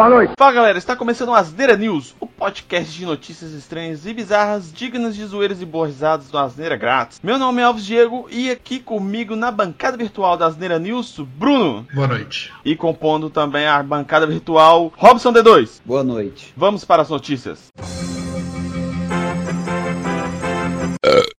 Boa noite. Fala galera, está começando o Asneira News, o podcast de notícias estranhas e bizarras, dignas de zoeiras e boas risadas do Asneira Grátis. Meu nome é Alves Diego e aqui comigo na bancada virtual da Asneira News, Bruno. Boa noite. E compondo também a bancada virtual, Robson D2. Boa noite. Vamos para as notícias.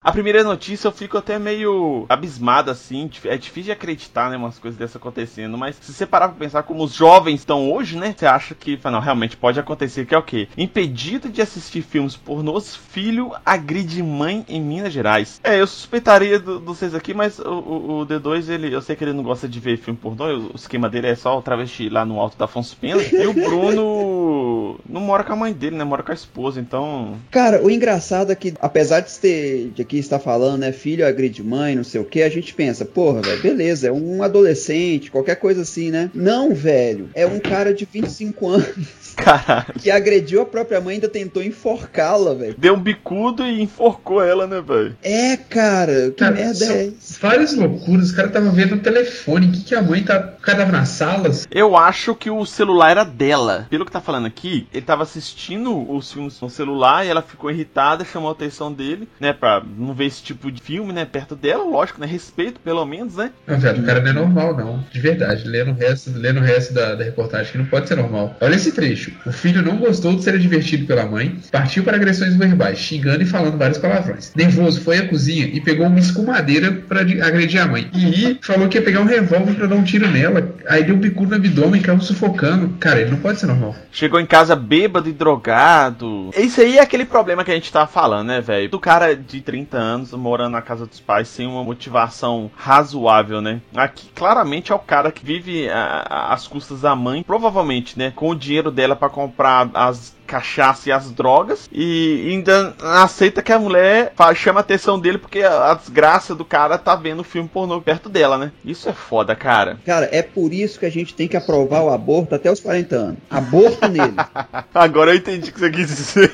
A primeira notícia eu fico até meio abismado assim. É difícil de acreditar, né? Umas coisas dessas acontecendo. Mas se você parar pra pensar como os jovens estão hoje, né? Você acha que, não, realmente pode acontecer. Que é o quê? Impedido de assistir filmes pornôs, filho agride mãe em Minas Gerais. É, eu suspeitaria do, do vocês aqui, mas o, o, o, D2, ele, eu sei que ele não gosta de ver filme pornô. O esquema dele é só o travesti lá no alto da Afonso Pena. e o Bruno não mora com a mãe dele, né? Mora com a esposa, então. Cara, o engraçado é que, apesar de ter. De aqui está falando, né? Filho agride mãe, não sei o que, a gente pensa, porra, velho, beleza, é um adolescente, qualquer coisa assim, né? Não, velho, é um cara de 25 anos. Caralho. Que agrediu a própria mãe e ainda tentou enforcá-la, velho. Deu um bicudo e enforcou ela, né, velho? É, cara, que cara, merda é essa? Várias loucuras, o cara tava vendo no telefone, o que, que a mãe tá. O cara tava nas salas. Eu acho que o celular era dela. Pelo que tá falando aqui, ele tava assistindo os filmes no celular e ela ficou irritada, chamou a atenção dele, né, pra não ver esse tipo de filme, né, perto dela, lógico, né, respeito pelo menos, né. Não, velho, o cara não é normal, não. De verdade, lendo o resto, lendo o resto da, da reportagem, que não pode ser normal. Olha esse trecho. O filho não gostou de ser advertido pela mãe, partiu para agressões verbais, xingando e falando vários palavrões. Nervoso, foi à cozinha e pegou uma escumadeira para agredir a mãe. E falou que ia pegar um revólver para dar um tiro nela. Aí deu um bicudo no abdômen e caiu sufocando. Cara, ele não pode ser normal. Chegou em casa bêbado e drogado. Isso aí é aquele problema que a gente tava falando, né, velho? Do cara de 30 anos morando na casa dos pais sem uma motivação razoável, né? Aqui claramente é o cara que vive às custas da mãe, provavelmente, né, com o dinheiro dela para comprar as cachaça e as drogas e ainda aceita que a mulher chama a atenção dele porque a desgraça do cara tá vendo o filme pornô perto dela, né? Isso é foda, cara. Cara, é por isso que a gente tem que aprovar o aborto até os 40 anos. Aborto nele. Agora eu entendi o que você quis dizer.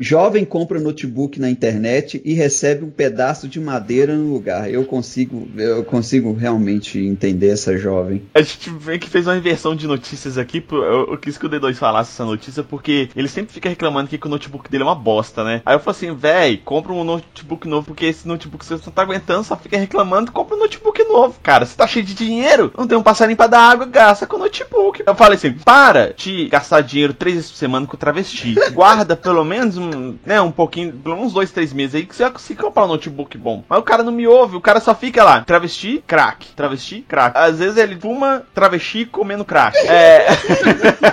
Jovem compra notebook na internet e recebe um pedaço de madeira no lugar. Eu consigo, eu consigo realmente entender essa jovem. A gente vê que fez uma inversão de notícias aqui. Eu, quis que o D2 falasse essa notícia porque ele sempre fica reclamando que o notebook dele é uma bosta, né? Aí eu falo assim, véi, compra um notebook novo porque esse notebook você não tá aguentando, só fica reclamando, compra um notebook novo, cara. Você tá cheio de dinheiro, não tem um passarinho pra dar água, gasta com o notebook. Eu falei assim, para de gastar dinheiro três vezes por semana com travesti. Guarda pelo menos um né, um pouquinho, pelo menos dois, três meses aí, que você vai conseguir comprar um notebook bom. Mas o cara não me ouve, o cara só fica lá, travesti, crack, travesti, crack. Às vezes ele fuma travesti comendo crack. É.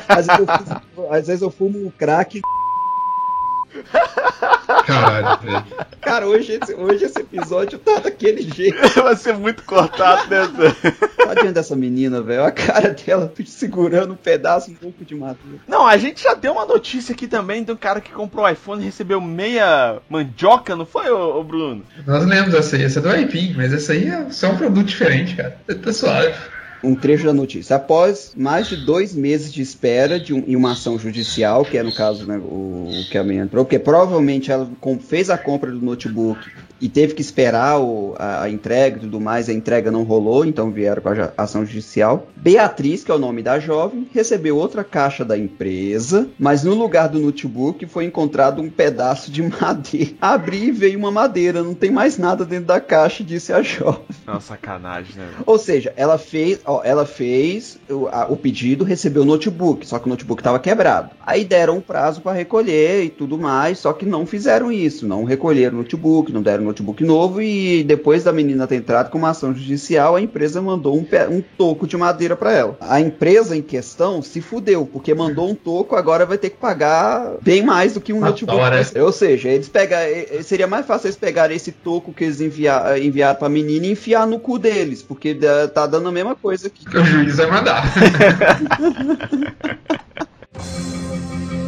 às, vezes fumo, às vezes eu fumo crack Caralho, velho. Cara, hoje esse, hoje esse episódio tá daquele jeito. Vai ser muito cortado, né, Tadinha dessa menina, velho. A cara dela segurando um pedaço, um pouco de madeira. Não, a gente já deu uma notícia aqui também de um cara que comprou o iPhone e recebeu meia mandioca, não foi, ô, ô Bruno? Nós lemos essa aí. Essa é do iPin, mas essa aí é só um produto diferente, cara. Tá suave um trecho da notícia. Após mais de dois meses de espera de um, em uma ação judicial, que é no caso né, o, o que a menina entrou, porque provavelmente ela fez a compra do notebook e teve que esperar o, a, a, entrega e tudo mais, a entrega não rolou, então vieram com a ação judicial. Beatriz, que é o nome da jovem, recebeu outra caixa da empresa, mas no lugar do notebook foi encontrado um pedaço de madeira. Abri e veio uma madeira, não tem mais nada dentro da caixa, disse a jovem. Nossa, sacanagem, né? Ou seja, ela fez, ó, ela fez o, a, o pedido, recebeu o notebook, só que o notebook estava quebrado. Aí deram um prazo para recolher e tudo mais, só que não fizeram isso, não recolheram o notebook, não deram notebook novo e depois da menina ter entrado com uma ação judicial, a empresa mandou um, um toco de madeira para ela. A empresa em questão se fudeu, porque mandou um toco, agora vai ter que pagar bem mais do que um notebook. Ou seja, eles pegam, seria mais fácil eles pegarem esse toco que eles enviar, enviaram para a menina e enfiar no cu deles, porque tá dando a mesma coisa aqui. O juiz vai mandar.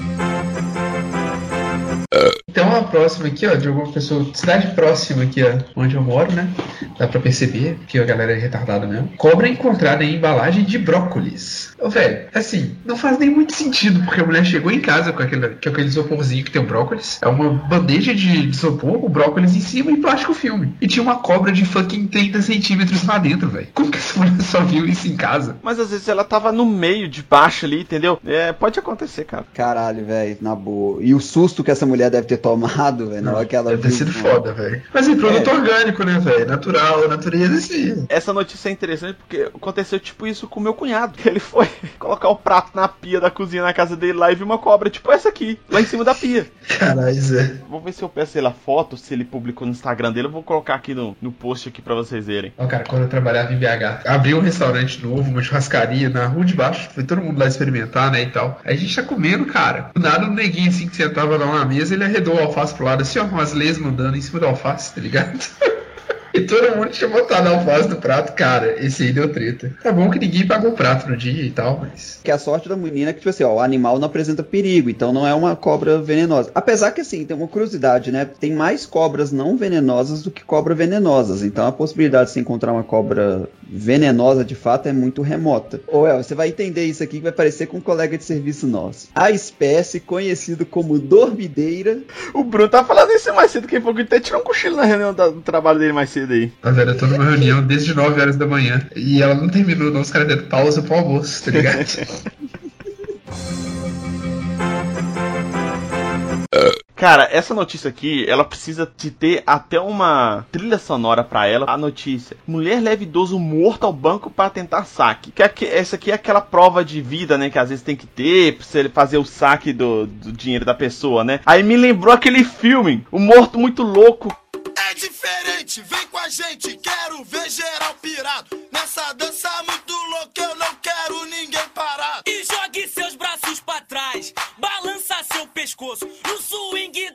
Próxima aqui, ó, de alguma pessoa, cidade próxima aqui, ó, onde eu moro, né? Dá pra perceber que a galera é retardada mesmo. Cobra encontrada em embalagem de brócolis. Ô, velho, assim, não faz nem muito sentido, porque a mulher chegou em casa com aquele, com aquele isoporzinho que tem o brócolis. É uma bandeja de, de isopor, o brócolis em cima e plástico filme. E tinha uma cobra de fucking 30 centímetros lá dentro, velho. Como que essa mulher só viu isso em casa? Mas às vezes ela tava no meio de baixo ali, entendeu? É, pode acontecer, cara. Caralho, velho, na boa. E o susto que essa mulher deve ter tomado, velho, na hora que ela Deve ter sido mano. foda, velho. Mas é produto É. orgânico, né, velho? Natural, natureza, assim. Essa notícia é interessante porque aconteceu tipo isso com o meu cunhado. Ele foi colocar o prato na pia da cozinha na casa dele lá e viu uma cobra tipo essa aqui, lá em cima da pia. Caralho, Zé. Vou ver se eu peço ele a foto, se ele publicou no Instagram dele. Eu vou colocar aqui no, no post aqui pra vocês verem. Ó, cara, quando eu trabalhava em BH, abriu um restaurante novo, uma churrascaria na rua de baixo, foi todo mundo lá experimentar, né, e tal. Aí a gente tá comendo, cara. Do nada, um neguinho assim que sentava lá na mesa, ele arredou o alface pro lado, assim, ó, umas lesmas andando em cima do alface, tá ligado? E todo mundo tinha botado a alface no prato, cara. Esse aí deu treta. Tá bom que ninguém pagou o prato no dia e tal, mas. Que a sorte da menina é que, tipo assim, ó, o animal não apresenta perigo, então não é uma cobra venenosa. Apesar que, assim, tem uma curiosidade, né? Tem mais cobras não venenosas do que cobras venenosas. Então a possibilidade de se encontrar uma cobra venenosa de fato é muito remota. Ô, El, você vai entender isso aqui que vai parecer com um colega de serviço nosso. A espécie conhecida como dormideira O Bruno tá falando isso mais cedo que pouco. Ele até tirou um cochilo na reunião do trabalho dele mais cedo aí. A velha, eu tô numa reunião desde 9 horas da manhã. E ela não terminou, não. Os caras deram pausa pro almoço, tá ligado? Cara, essa notícia aqui, ela precisa de ter até uma trilha sonora pra ela. A notícia: mulher leva idoso morto ao banco para tentar saque. Que aqui- essa aqui é aquela prova de vida, né? Que às vezes tem que ter pra você fazer o saque do, do dinheiro da pessoa, né? Aí me lembrou aquele filme, O Morto Muito Louco. Gente, quero ver geral pirado. Nessa dança muito louca, eu não quero ninguém parado. E jogue seus braços pra trás, balança seu pescoço no swing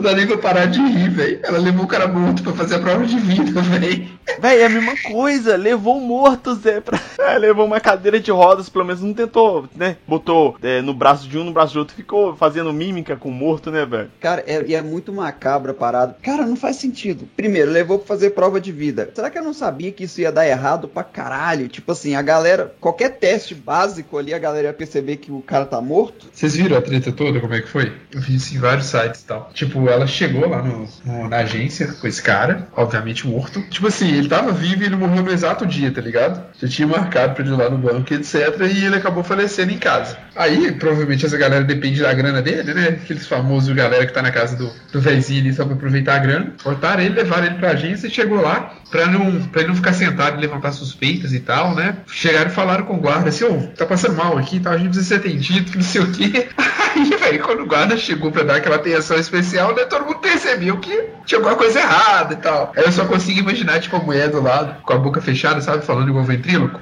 dá nem pra parar de rir, velho. Ela levou o cara morto pra fazer a prova de vida, velho. Véi, é a mesma coisa, levou um morto, Zé, pra... É, levou uma cadeira de rodas, pelo menos não tentou, né? Botou é, no braço de um, no braço do outro, ficou fazendo mímica com o morto, né, velho? Cara, é, e é muito macabra a parada. Cara, não faz sentido. Primeiro, levou pra fazer prova de vida. Será que eu não sabia que isso ia dar errado pra caralho? Tipo assim, a galera, qualquer teste básico ali, a galera ia perceber que o cara tá morto. Vocês viram a treta toda, como é que foi? Eu vi isso em vários sites e tal. Tipo, ela chegou lá no, no- na agência com esse cara, obviamente morto. Tipo assim, ele tava vivo e ele morreu no exato dia, tá ligado? Já tinha marcado pra ele ir lá no banco, etc. E ele acabou falecendo em casa. Aí, provavelmente, essa galera depende da grana dele, né? Aqueles famosos galera que tá na casa do, do ali só pra aproveitar a grana. Cortaram ele, levaram ele pra agência e chegou lá pra, não, pra ele não ficar sentado e levantar suspeitas e tal, né? Chegaram e falaram com o guarda assim, ô, tá passando mal aqui e tal, a gente precisa ser atendido, que não sei o quê. Aí, velho, quando o guarda chegou pra dar aquela atenção especial, né, todo mundo percebeu que tinha alguma coisa errada e tal. Aí eu só consigo imaginar, tipo, a mulher do lado, com a boca fechada, sabe, falando igual ventríloco.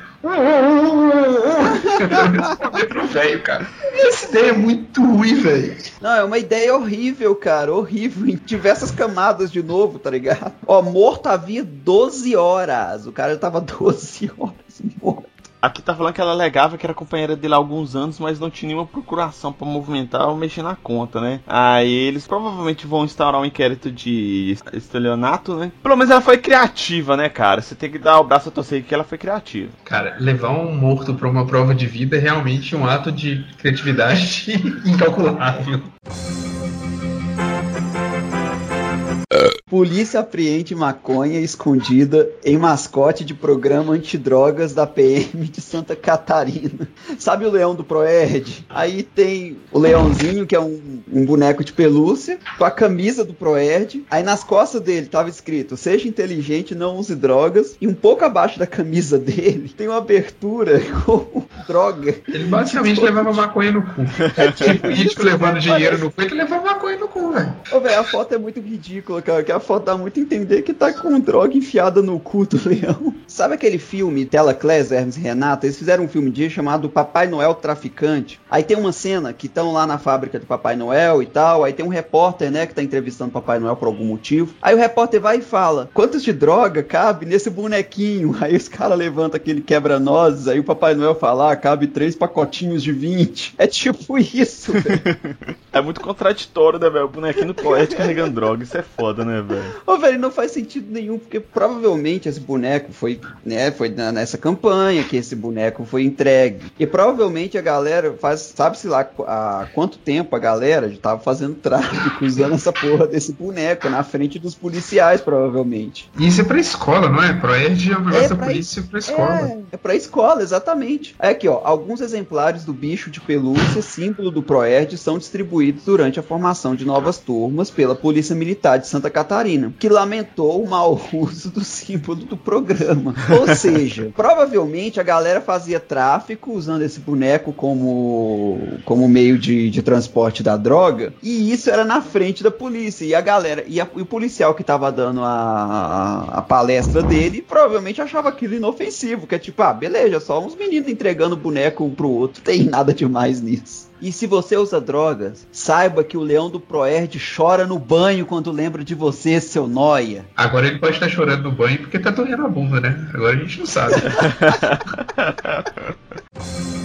Pro velho, cara. Essa ideia é muito ruim, velho. Não, é uma ideia horrível, cara. Horrível. Em diversas camadas de novo, tá ligado? Ó, morto havia 12 horas. O cara tava 12 horas morto. Aqui tá falando que ela alegava que era companheira dele há alguns anos, mas não tinha nenhuma procuração pra movimentar ou mexer na conta, né? Aí eles provavelmente vão instaurar um inquérito de estelionato, né? Pelo menos ela foi criativa, né, cara? Você tem que dar o braço a torcer que ela foi criativa. Cara, levar um morto pra uma prova de vida é realmente um ato de criatividade incalculável. Polícia apreende maconha escondida em mascote de programa antidrogas da PM de Santa Catarina. Sabe o leão do Proerd? Aí tem o leãozinho, que é um, um boneco de pelúcia, com a camisa do Proerd. Aí nas costas dele tava escrito: Seja inteligente, não use drogas. E um pouco abaixo da camisa dele tem uma abertura com droga. Ele basicamente levava maconha no cu. Tipo, político levando dinheiro no cu, ele levava maconha no cu, velho. Ô, velho, a foto é muito ridícula, cara. A dá muito a entender que tá com droga enfiada no cu do leão. Sabe aquele filme Tela Class, Hermes e Renata? Eles fizeram um filme dia chamado Papai Noel Traficante. Aí tem uma cena que estão lá na fábrica do Papai Noel e tal. Aí tem um repórter, né, que tá entrevistando o Papai Noel por algum motivo. Aí o repórter vai e fala: Quantos de droga cabe nesse bonequinho? Aí os caras levantam aquele quebra-nozes. Aí o Papai Noel fala: ah, cabe três pacotinhos de 20. É tipo isso, velho. É muito contraditório, né, velho? O bonequinho do poeta carregando droga. Isso é foda, né, velho? Ô, velho, não faz sentido nenhum, porque provavelmente esse boneco foi, né, foi na- nessa campanha que esse boneco foi entregue. E provavelmente a galera faz, sabe-se lá há quanto tempo a galera já tava fazendo tráfico usando essa porra desse boneco na frente dos policiais, provavelmente. E isso é pra escola, não é? Proerd é um negócio É da polícia pra escola. É, é pra escola, exatamente. Aí aqui, ó, alguns exemplares do bicho de pelúcia, símbolo do Proerd, são distribuídos durante a formação de novas turmas pela Polícia Militar de Santa Catarina, que lamentou o mau uso do símbolo do programa. Ou seja, provavelmente a galera fazia tráfico usando esse boneco como, como meio de, de transporte da droga, e isso era na frente da polícia. E a galera, e, a- e o policial que tava dando a, a, a palestra dele, provavelmente achava aquilo inofensivo, que é tipo, ah, beleza, só uns meninos entregando boneco um pro outro, tem nada demais nisso. E se você usa drogas, saiba que o leão do Proerd chora no banho quando lembra de você, seu noia. Agora ele pode estar chorando no banho porque tá doendo a bunda, né? Agora a gente não sabe.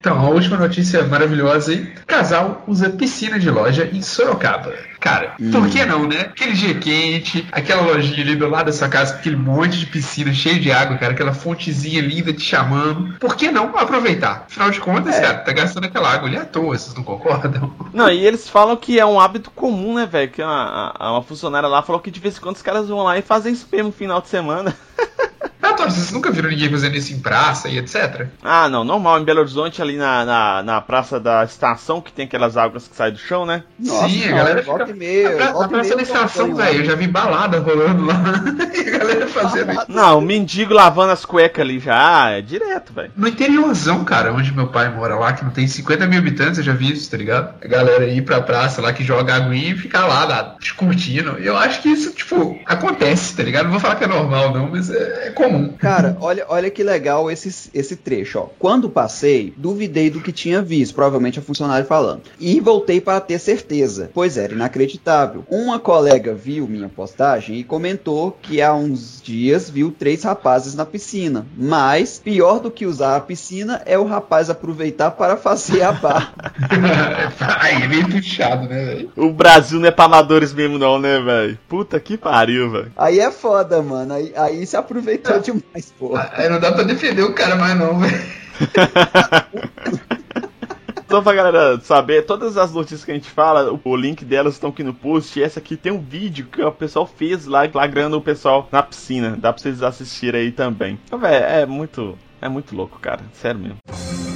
Então, a última notícia maravilhosa aí. Casal usa piscina de loja em Sorocaba. Cara, por que não, né? Aquele dia quente, aquela lojinha ali do lado da sua casa, aquele monte de piscina cheio de água, cara, aquela fontezinha linda te chamando. Por que não aproveitar? Afinal de contas, É. cara, tá gastando aquela água ali à toa, vocês não concordam? Não, e eles falam que é um hábito comum, né, velho? Que uma, uma funcionária lá falou que de vez em quando os caras vão lá e fazem isso mesmo no final de semana. Antônio, vocês nunca viram ninguém fazendo isso em praça e etc? Ah, não, normal. Em Belo Horizonte, ali na, na, na praça da estação, que tem aquelas águas que saem do chão, né? Nossa, Sim, a não, galera volta fica. e meia, na pra- volta na praça da eu estação, velho, eu já vi balada rolando lá. e a galera fazendo isso. Não, o mendigo lavando as cuecas ali já ah, é direto, velho. No interiorzão, cara, onde meu pai mora lá, que não tem 50 mil habitantes, eu já vi isso, tá ligado? A galera ir pra praça lá que joga aguinha e fica lá, lá curtindo. Eu acho que isso, tipo, acontece, tá ligado? Não vou falar que é normal, não, mas é, é comum. Cara, olha, olha que legal esse, esse trecho, ó. Quando passei, duvidei do que tinha visto, provavelmente a funcionária falando. E voltei para ter certeza, pois era inacreditável. Uma colega viu minha postagem e comentou que há uns dias viu três rapazes na piscina. Mas, pior do que usar a piscina é o rapaz aproveitar para fazer a barra. Aí é meio puxado, né, velho? O Brasil não é pra amadores mesmo, não, né, velho? Puta que pariu, velho. Aí é foda, mano. Aí, aí se aproveitou demais, porra. Aí não dá pra defender o cara mais, não, velho. Só pra galera saber, todas as notícias que a gente fala, o, link delas estão aqui no post. E essa aqui tem um vídeo que o pessoal fez lá, flagrando o pessoal na piscina. Dá pra vocês assistirem aí também. Então, velho, é muito. É muito louco, cara. Sério mesmo.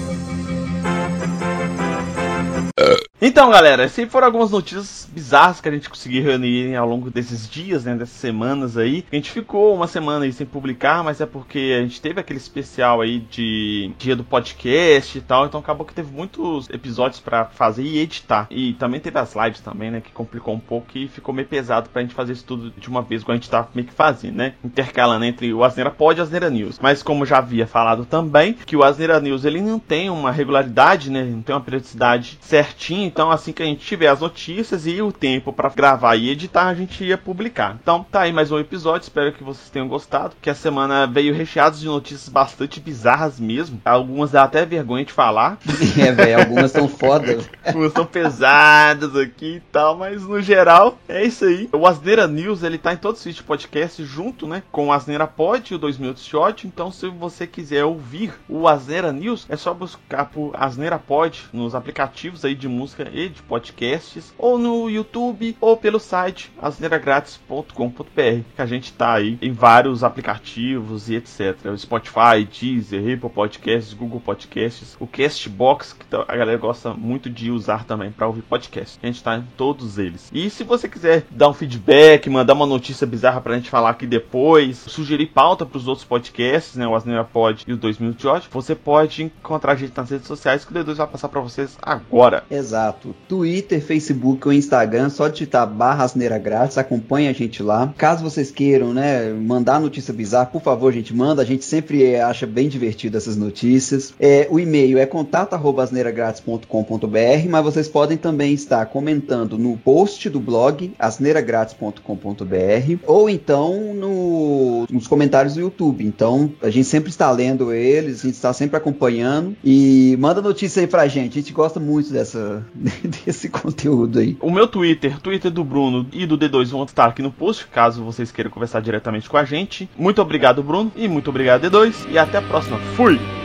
Então, galera, essas foram algumas notícias bizarras que a gente conseguiu reunir ao longo desses dias, né, dessas semanas aí. A gente ficou uma semana aí sem publicar, mas é porque a gente teve aquele especial aí de dia do podcast e tal, então acabou que teve muitos episódios pra fazer e editar. E também teve as lives também, né, que complicou um pouco e ficou meio pesado pra gente fazer isso tudo de uma vez, igual a gente tá meio que fazendo, né, intercalando entre o Asneira Pod e o Asneira News. Mas como já havia falado também, que o Asneira News ele não tem uma regularidade, né, não tem uma periodicidade certinha, então assim que a gente tiver as notícias e o tempo pra gravar e editar, a gente ia publicar. Então tá aí mais um episódio, espero que vocês tenham gostado, que a semana veio recheada de notícias bastante bizarras mesmo, algumas dá até vergonha de falar, É, velho, algumas são foda. algumas são pesadas aqui e tal, mas no geral é isso aí. O Asneira News, ele tá em todos os vídeos de podcast junto, né, com o Asneira Pod e o 2 Minutos de Ódio, então se você quiser ouvir o Asneira News, é só buscar por Asneira Pod nos aplicativos aí de música e de podcasts, ou no YouTube, ou pelo site asneiragratis.com.br, que a gente tá aí em vários aplicativos e etc. Spotify, Deezer, Apple Podcasts, Google Podcasts, o Castbox, que tá- a galera gosta muito de usar também para ouvir podcast. A gente tá em todos eles. E se você quiser dar um feedback, mandar uma notícia bizarra pra gente falar aqui depois, sugerir pauta pros outros podcasts, né, o Asneira Pod e o 2 Minutos de Ódio, você pode encontrar a gente nas redes sociais que o D2 vai passar pra vocês agora. Exato. Contato: Twitter, Facebook ou Instagram, só digitar barra asneira grátis, acompanha a gente lá. Caso vocês queiram, né, mandar notícia bizarra, por favor, gente, manda. A gente sempre acha bem divertido essas notícias. É, o e-mail é contato@asneiragratis.com.br, mas vocês podem também estar comentando no post do blog asneiragratis.com.br ou então no, nos comentários do YouTube. Então, a gente sempre está lendo eles, a gente está sempre acompanhando e manda notícia aí pra gente. A gente gosta muito dessa, desse conteúdo aí. O meu Twitter, Twitter do Bruno e do D2 vão estar aqui no post, caso vocês queiram conversar diretamente com a gente. Muito obrigado, Bruno, e muito obrigado, D2, e até a próxima. Fui!